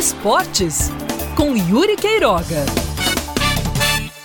Esportes com Yuri Queiroga.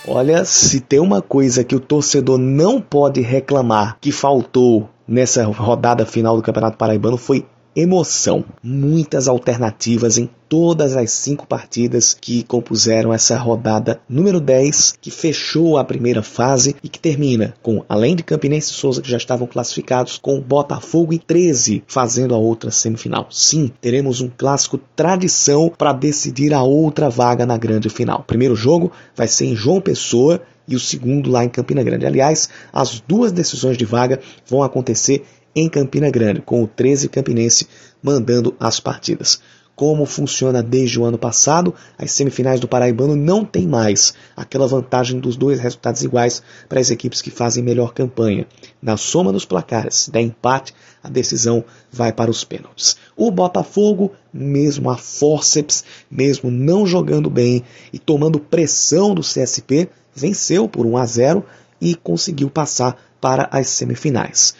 Olha, se tem uma coisa que o torcedor não pode reclamar que faltou nessa rodada final do Campeonato Paraibano foi emoção. Muitas alternativas em todas as cinco partidas que compuseram essa rodada número 10, que fechou a primeira fase e que termina com, além de Campinense e Souza, que já estavam classificados, com Botafogo e 13 fazendo a outra semifinal. Sim, teremos um clássico tradição para decidir a outra vaga na grande final. Primeiro jogo vai ser em João Pessoa e o segundo lá em Campina Grande. Aliás, as duas decisões de vaga vão acontecer em Campina Grande, com o 13 Campinense mandando as partidas. Como funciona desde o ano passado, as semifinais do Paraibano não tem mais aquela vantagem dos dois resultados iguais para as equipes que fazem melhor campanha. Na soma dos placares, se der empate, a decisão vai para os pênaltis. O Botafogo, mesmo a forceps, mesmo não jogando bem e tomando pressão do CSP, venceu por 1 a 0 e conseguiu passar para as semifinais.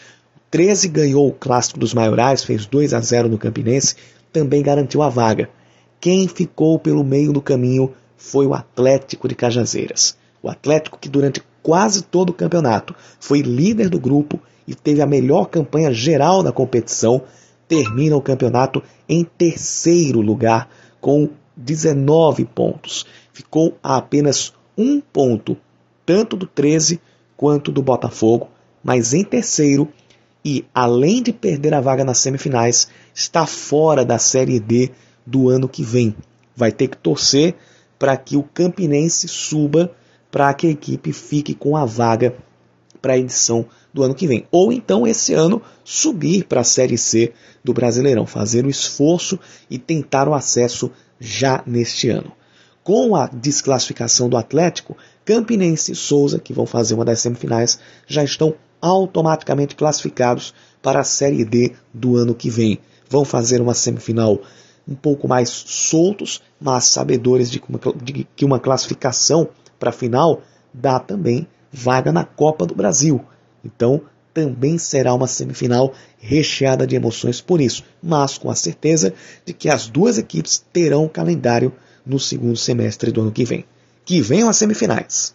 13 ganhou o clássico dos maiorais, fez 2 a 0 no Campinense, também garantiu a vaga. Quem ficou pelo meio do caminho foi o Atlético de Cajazeiras. O Atlético que durante quase todo o campeonato foi líder do grupo e teve a melhor campanha geral da competição, termina o campeonato em terceiro lugar com 19 pontos. Ficou a apenas um ponto, tanto do 13 quanto do Botafogo, mas em terceiro e, além de perder a vaga nas semifinais, está fora da Série D do ano que vem. Vai ter que torcer para que o Campinense suba para que a equipe fique com a vaga para a edição do ano que vem. Ou então, esse ano, subir para a Série C do Brasileirão, fazer o esforço e tentar o acesso já neste ano. Com a desclassificação do Atlético, Campinense e Souza, que vão fazer uma das semifinais, já estão automaticamente classificados para a Série D do ano que vem. Vão fazer uma semifinal um pouco mais soltos, mas sabedores de que uma classificação para a final dá também vaga na Copa do Brasil. Então, também será uma semifinal recheada de emoções por isso, mas com a certeza de que as duas equipes terão calendário no segundo semestre do ano que vem. Que venham as semifinais.